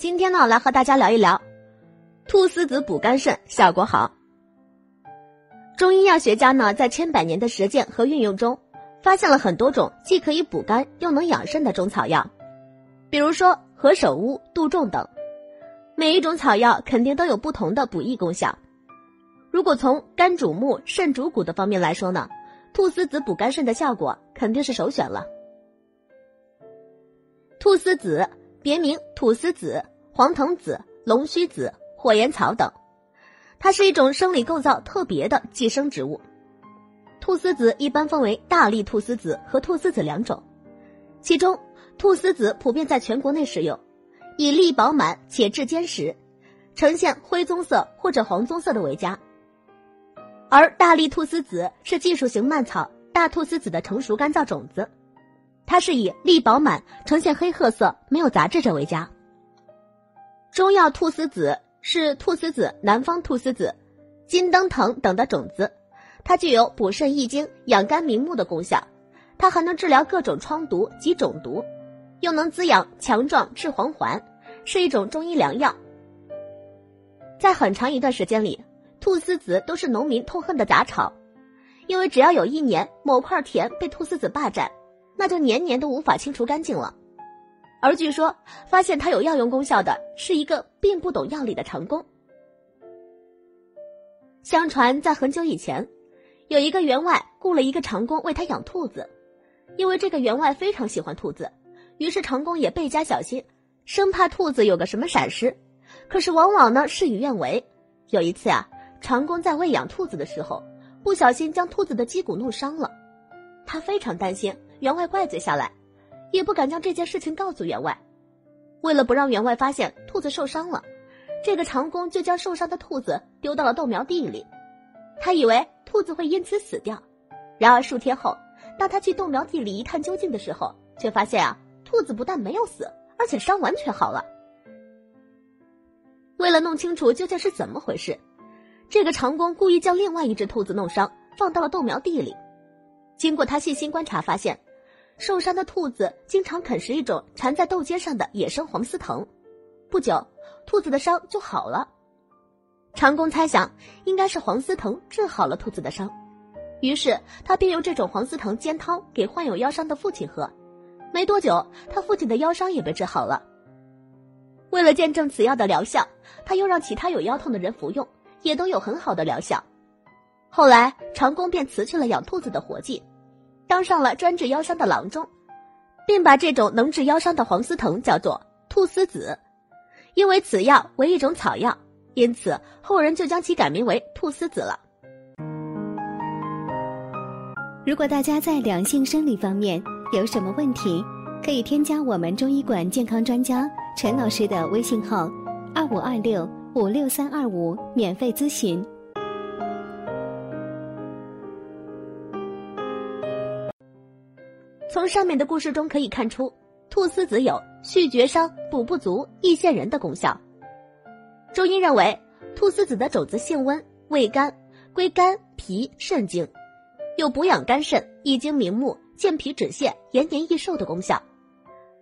今天呢，来和大家聊一聊菟丝子补肝肾，效果好。中医药学家呢，在千百年的实践和运用中，发现了很多种既可以补肝又能养肾的中草药，比如说何首乌、杜仲等。每一种草药肯定都有不同的补益功效。如果从肝主目、肾主骨的方面来说呢，菟丝子补肝肾的效果肯定是首选了。菟丝子别名土丝子、黄藤子、龙须子、火焰草等，它是一种生理构造特别的寄生植物。菟丝子一般分为大粒菟丝子和菟丝子两种，其中菟丝子普遍在全国内使用，以粒饱满且质坚实，呈现灰棕色或者黄棕色的为佳。而大粒菟丝子是技术型蔓草大菟丝子的成熟干燥种子。它是以粒饱满、呈现黑褐色、没有杂质者为佳。中药菟丝子是菟丝子、南方菟丝子、金灯藤等的种子，它具有补肾益精、养肝明目的功效。它还能治疗各种疮毒及肿毒，又能滋养强壮治黄环，是一种中医良药。在很长一段时间里，菟丝子都是农民痛恨的杂草，因为只要有一年某块田被菟丝子霸占。那就年年都无法清除干净了，而据说发现它有药用功效的是一个并不懂药理的长工。相传在很久以前，有一个员外雇了一个长工为他养兔子，因为这个员外非常喜欢兔子，于是长工也倍加小心，生怕兔子有个什么闪失。可是往往呢事与愿违。有一次啊，长工在喂养兔子的时候，不小心将兔子的脊骨弄伤了，他非常担心。员外怪罪下来，也不敢将这件事情告诉员外。为了不让员外发现兔子受伤了，这个长工就将受伤的兔子丢到了豆苗地里。他以为兔子会因此死掉。然而数天后，当他去豆苗地里一探究竟的时候，却发现啊，兔子不但没有死，而且伤完全好了。为了弄清楚究竟是怎么回事，这个长工故意将另外一只兔子弄伤，放到了豆苗地里。经过他细心观察，发现。受伤的兔子经常啃食一种缠在豆尖上的野生黄丝藤，不久，兔子的伤就好了。长工猜想应该是黄丝藤治好了兔子的伤，于是他便用这种黄丝藤煎汤给患有腰伤的父亲喝。没多久，他父亲的腰伤也被治好了。为了见证此药的疗效，他又让其他有腰痛的人服用，也都有很好的疗效。后来，长工便辞去了养兔子的活计。当上了专治腰伤的郎中，并把这种能治腰伤的黄丝藤叫做菟丝子。因为此药为一种草药，因此后人就将其改名为菟丝子了。如果大家在两性生理方面有什么问题，可以添加我们中医馆健康专家陈老师的微信号：二五二六五六三二五，免费咨询。从上面的故事中可以看出，菟丝子有续绝伤、补不足、益腺人的功效。中医认为，菟丝子的种子性温，味甘，归肝、脾、肾经，有补养肝肾、益精明目、健脾止泻、延年益寿的功效。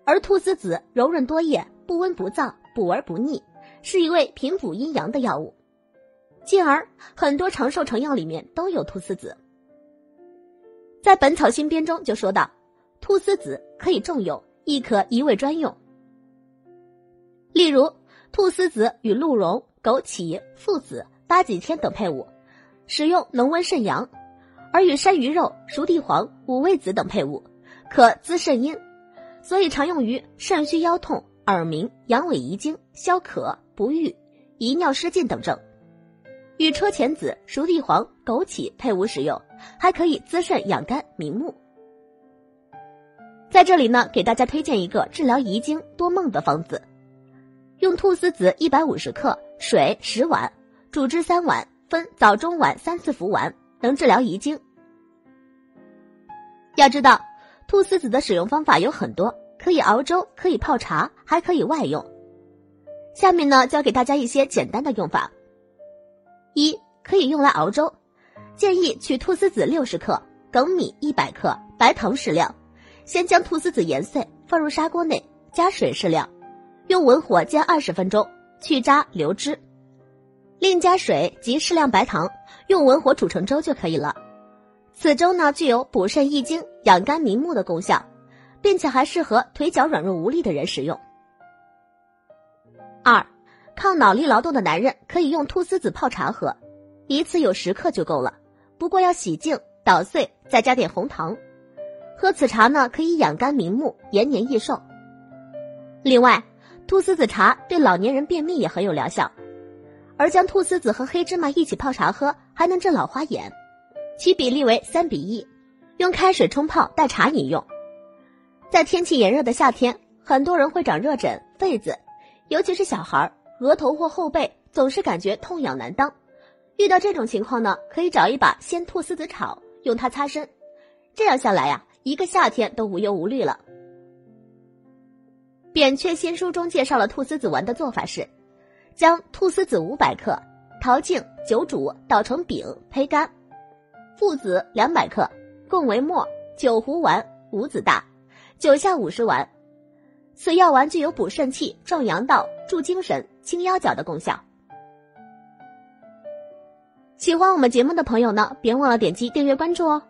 而菟丝子柔润多叶，不温不燥，补而不腻，是一味平补阴阳的药物。进而，很多长寿成药里面都有菟丝子。在《本草新编》中就说到。菟丝子可以重用，亦可一味专用。例如，菟丝子与鹿茸、枸杞、附子、八戟天等配伍，使用能温肾阳；而与山萸肉、熟地黄、五味子等配伍，可滋肾阴，所以常用于肾虚腰痛、耳鸣、阳痿遗精、消渴、不育、遗尿失禁等症。与车前子、熟地黄、枸杞配伍使用，还可以滋肾养肝明目。在这里呢，给大家推荐一个治疗遗精多梦的方子，用菟丝子一百五十克，水十碗，煮汁三碗，分早中晚三次服完，能治疗遗精。要知道，菟丝子的使用方法有很多，可以熬粥，可以泡茶，还可以外用。下面呢，教给大家一些简单的用法。一，可以用来熬粥，建议取菟丝子六十克，粳米一百克，白糖适量。先将菟丝子研碎，放入砂锅内，加水适量，用文火煎二十分钟，去渣留汁，另加水及适量白糖，用文火煮成粥就可以了。此粥呢，具有补肾益精、养肝明目的功效，并且还适合腿脚软弱无力的人食用。二，抗脑力劳动的男人可以用菟丝子泡茶喝，一次有十克就够了，不过要洗净、捣碎，再加点红糖。喝此茶呢，可以养肝明目、延年益寿。另外，菟丝子茶对老年人便秘也很有疗效，而将菟丝子和黑芝麻一起泡茶喝，还能治老花眼。其比例为三比一，用开水冲泡代茶饮用。在天气炎热的夏天，很多人会长热疹、痱子，尤其是小孩，额头或后背总是感觉痛痒难当。遇到这种情况呢，可以找一把鲜菟丝子炒，用它擦身，这样下来呀，一个夏天都无忧无虑了。扁鹊新书中介绍了菟丝子丸的做法是：将菟丝子五百克淘净酒煮，捣成饼，胚干。附子两百克，共为末九壶丸五子大，九下五十丸。此药丸具有补肾气、壮阳道、助精神、清腰脚的功效。喜欢我们节目的朋友呢，别忘了点击订阅关注哦。